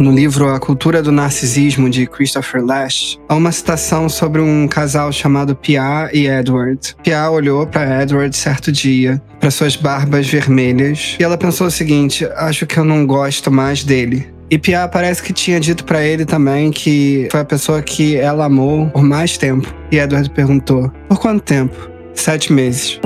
No livro A Cultura do Narcisismo, de Christopher Lash, há uma citação sobre um casal chamado Pia e Edward. Pia olhou para Edward certo dia, para suas barbas vermelhas, e ela pensou o seguinte: acho que eu não gosto mais dele. E Pia parece que tinha dito para ele também que foi a pessoa que ela amou por mais tempo. E Edward perguntou: por quanto tempo? Sete meses.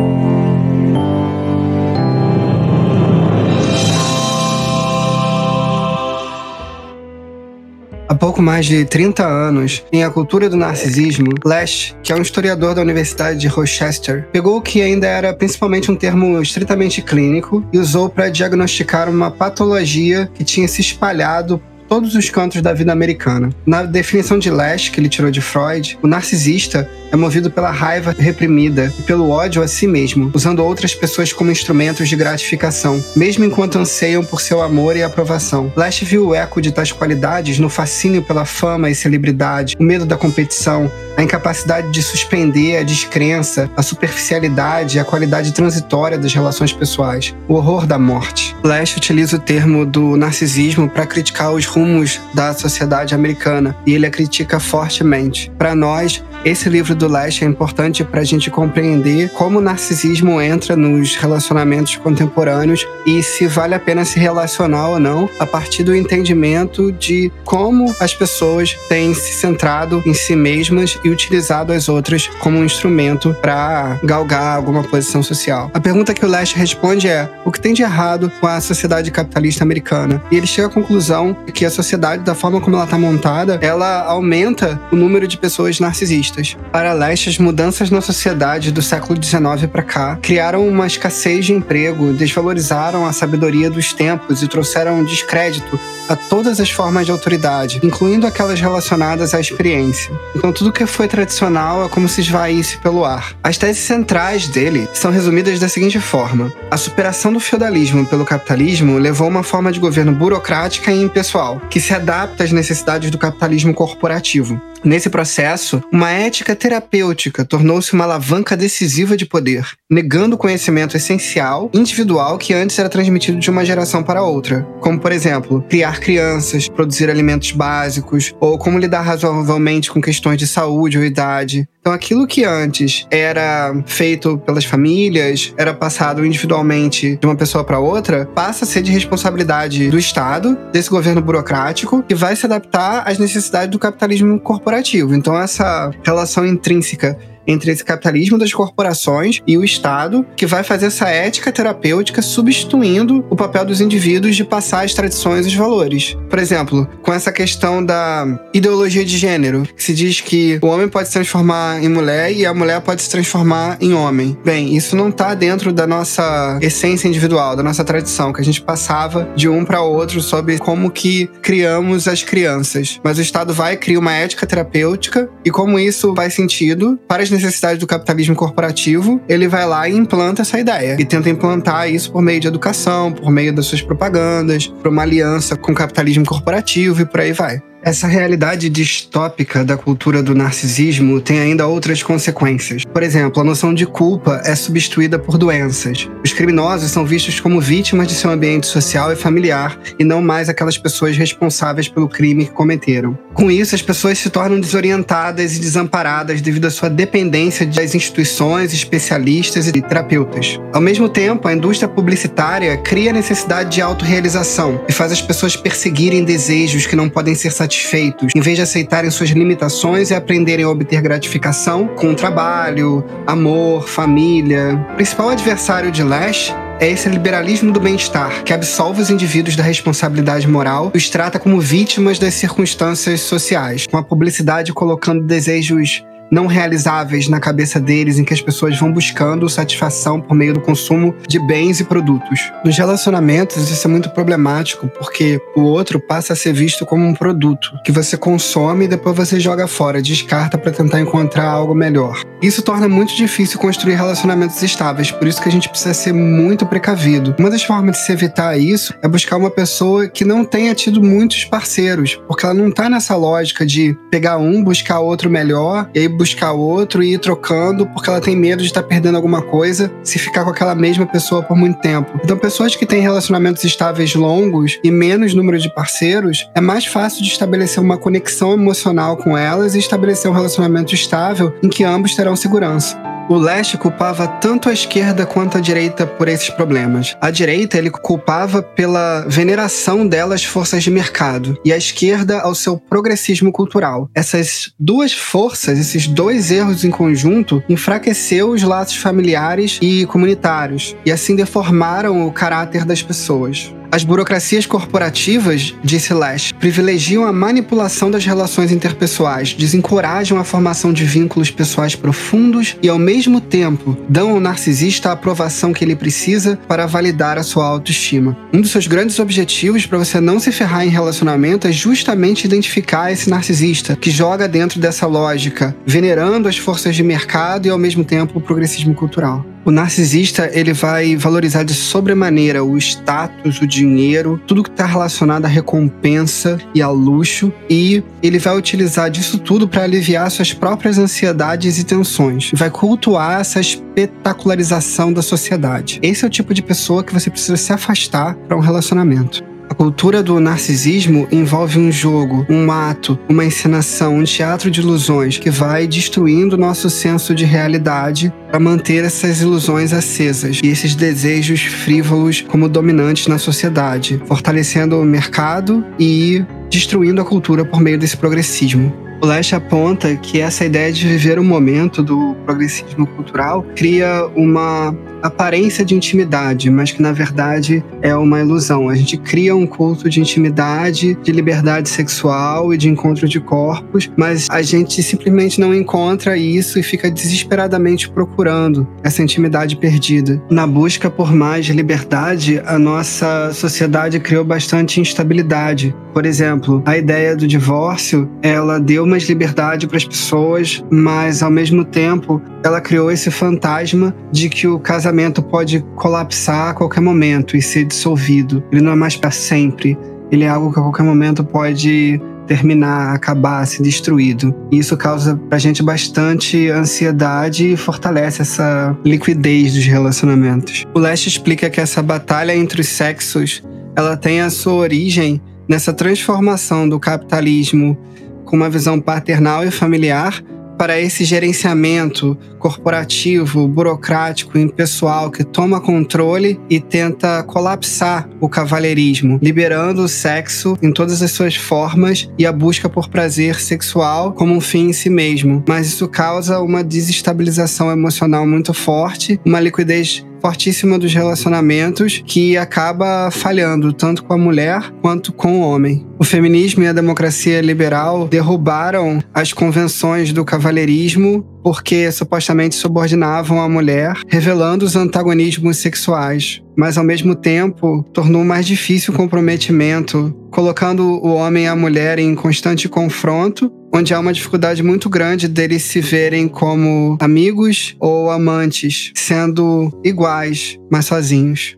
Há pouco mais de 30 anos, em A Cultura do Narcisismo, Lash, que é um historiador da Universidade de Rochester, pegou o que ainda era principalmente um termo estritamente clínico e usou para diagnosticar uma patologia que tinha se espalhado todos os cantos da vida americana. Na definição de Lash, que ele tirou de Freud, o narcisista é movido pela raiva reprimida e pelo ódio a si mesmo, usando outras pessoas como instrumentos de gratificação, mesmo enquanto anseiam por seu amor e aprovação. Lash viu o eco de tais qualidades no fascínio pela fama e celebridade, o medo da competição, a incapacidade de suspender a descrença, a superficialidade e a qualidade transitória das relações pessoais, o horror da morte. Lash utiliza o termo do narcisismo para criticar os rumos da sociedade americana e ele a critica fortemente. Para nós, esse livro do Lash é importante para a gente compreender como o narcisismo entra nos relacionamentos contemporâneos e se vale a pena se relacionar ou não a partir do entendimento de como as pessoas têm se centrado em si mesmas e utilizado as outras como um instrumento para galgar alguma posição social. A pergunta que o Lash responde é: o que tem de errado com a sociedade capitalista americana? E ele chega à conclusão que a sociedade, da forma como ela está montada, ela aumenta o número de pessoas narcisistas feministas. Para Leste, as mudanças na sociedade do século XIX para cá criaram uma escassez de emprego, desvalorizaram a sabedoria dos tempos e trouxeram descrédito a todas as formas de autoridade, incluindo aquelas relacionadas à experiência. Então, tudo que foi tradicional é como se esvaísse pelo ar. As teses centrais dele são resumidas da seguinte forma: a superação do feudalismo pelo capitalismo levou a uma forma de governo burocrática e impessoal, que se adapta às necessidades do capitalismo corporativo. Nesse processo, uma ética terapêutica tornou-se uma alavanca decisiva de poder, negando o conhecimento essencial, individual, que antes era transmitido de uma geração para outra, como, por exemplo, criar crianças, produzir alimentos básicos, ou como lidar razoavelmente com questões de saúde ou idade. Então, aquilo que antes era feito pelas famílias, era passado individualmente de uma pessoa para outra, passa a ser de responsabilidade do Estado, desse governo burocrático, que vai se adaptar às necessidades do capitalismo corporativo. Então, essa relação intrínseca entre esse capitalismo das corporações e o Estado, que vai fazer essa ética terapêutica substituindo o papel dos indivíduos de passar as tradições e os valores. Por exemplo, com essa questão da ideologia de gênero, que se diz que o homem pode se transformar em mulher e a mulher pode se transformar em homem. Bem, isso não está dentro da nossa essência individual, da nossa tradição, que a gente passava de um para outro sobre como que criamos as crianças. Mas o Estado vai criar uma ética terapêutica e como isso faz sentido para as necessidades do capitalismo corporativo, ele vai lá e implanta essa ideia. E tenta implantar isso por meio de educação, por meio das suas propagandas, por uma aliança com o capitalismo corporativo e por aí vai. Essa realidade distópica da cultura do narcisismo tem ainda outras consequências. Por exemplo, a noção de culpa é substituída por doenças. Os criminosos são vistos como vítimas de seu ambiente social e familiar e não mais aquelas pessoas responsáveis pelo crime que cometeram. Com isso, as pessoas se tornam desorientadas e desamparadas devido à sua dependência das instituições, especialistas e terapeutas. Ao mesmo tempo, a indústria publicitária cria a necessidade de autorrealização e faz as pessoas perseguirem desejos que não podem ser satisfeitos satisfeitos, em vez de aceitarem suas limitações e aprenderem a obter gratificação com trabalho, amor, família. O principal adversário de Lash é esse liberalismo do bem-estar, que absolve os indivíduos da responsabilidade moral e os trata como vítimas das circunstâncias sociais, com a publicidade colocando desejos não realizáveis na cabeça deles, em que as pessoas vão buscando satisfação por meio do consumo de bens e produtos. Nos relacionamentos, isso é muito problemático, porque o outro passa a ser visto como um produto que você consome e depois você joga fora, descarta para tentar encontrar algo melhor. Isso torna muito difícil construir relacionamentos estáveis, por isso que a gente precisa ser muito precavido. Uma das formas de se evitar isso é buscar uma pessoa que não tenha tido muitos parceiros, porque ela não tá nessa lógica de pegar um, buscar outro melhor e aí buscar outro e ir trocando porque ela tem medo de estar tá perdendo alguma coisa se ficar com aquela mesma pessoa por muito tempo. Então, pessoas que têm relacionamentos estáveis longos e menos número de parceiros, é mais fácil de estabelecer uma conexão emocional com elas e estabelecer um relacionamento estável em que ambos terão segurança. O leste culpava tanto a esquerda quanto a direita por esses problemas. A direita ele culpava pela veneração delas forças de mercado e a esquerda ao seu progressismo cultural. Essas duas forças, esses dois erros em conjunto, enfraqueceu os laços familiares e comunitários e assim deformaram o caráter das pessoas. As burocracias corporativas, disse Lash, privilegiam a manipulação das relações interpessoais, desencorajam a formação de vínculos pessoais profundos e, ao mesmo tempo, dão ao narcisista a aprovação que ele precisa para validar a sua autoestima. Um dos seus grandes objetivos para você não se ferrar em relacionamento é justamente identificar esse narcisista que joga dentro dessa lógica, venerando as forças de mercado e, ao mesmo tempo, o progressismo cultural. O narcisista ele vai valorizar de sobremaneira o status, o dinheiro, tudo que está relacionado à recompensa e ao luxo, e ele vai utilizar disso tudo para aliviar suas próprias ansiedades e tensões. Vai cultuar essa espetacularização da sociedade. Esse é o tipo de pessoa que você precisa se afastar para um relacionamento. A cultura do narcisismo envolve um jogo, um ato, uma encenação, um teatro de ilusões que vai destruindo nosso senso de realidade para manter essas ilusões acesas e esses desejos frívolos como dominantes na sociedade, fortalecendo o mercado e destruindo a cultura por meio desse progressismo. O Lash aponta que essa ideia de viver o momento do progressismo cultural cria uma aparência de intimidade, mas que na verdade é uma ilusão. A gente cria um culto de intimidade, de liberdade sexual e de encontro de corpos, mas a gente simplesmente não encontra isso e fica desesperadamente procurando essa intimidade perdida. Na busca por mais liberdade, a nossa sociedade criou bastante instabilidade. Por exemplo, a ideia do divórcio, ela deu mais liberdade para as pessoas, mas ao mesmo tempo ela criou esse fantasma de que o casamento pode colapsar a qualquer momento e ser dissolvido. Ele não é mais para sempre. Ele é algo que a qualquer momento pode terminar, acabar, ser destruído. E isso causa pra gente bastante ansiedade e fortalece essa liquidez dos relacionamentos. O Leste explica que essa batalha entre os sexos, ela tem a sua origem nessa transformação do capitalismo com uma visão paternal e familiar para esse gerenciamento corporativo, burocrático, impessoal que toma controle e tenta colapsar o cavalheirismo, liberando o sexo em todas as suas formas e a busca por prazer sexual como um fim em si mesmo. Mas isso causa uma desestabilização emocional muito forte, uma liquidez fortíssima dos relacionamentos que acaba falhando tanto com a mulher quanto com o homem. O feminismo e a democracia liberal derrubaram as convenções do cavalheirismo porque supostamente subordinavam a mulher, revelando os antagonismos sexuais. Mas ao mesmo tempo tornou mais difícil o comprometimento, colocando o homem e a mulher em constante confronto onde há uma dificuldade muito grande deles se verem como amigos ou amantes, sendo iguais, mas sozinhos.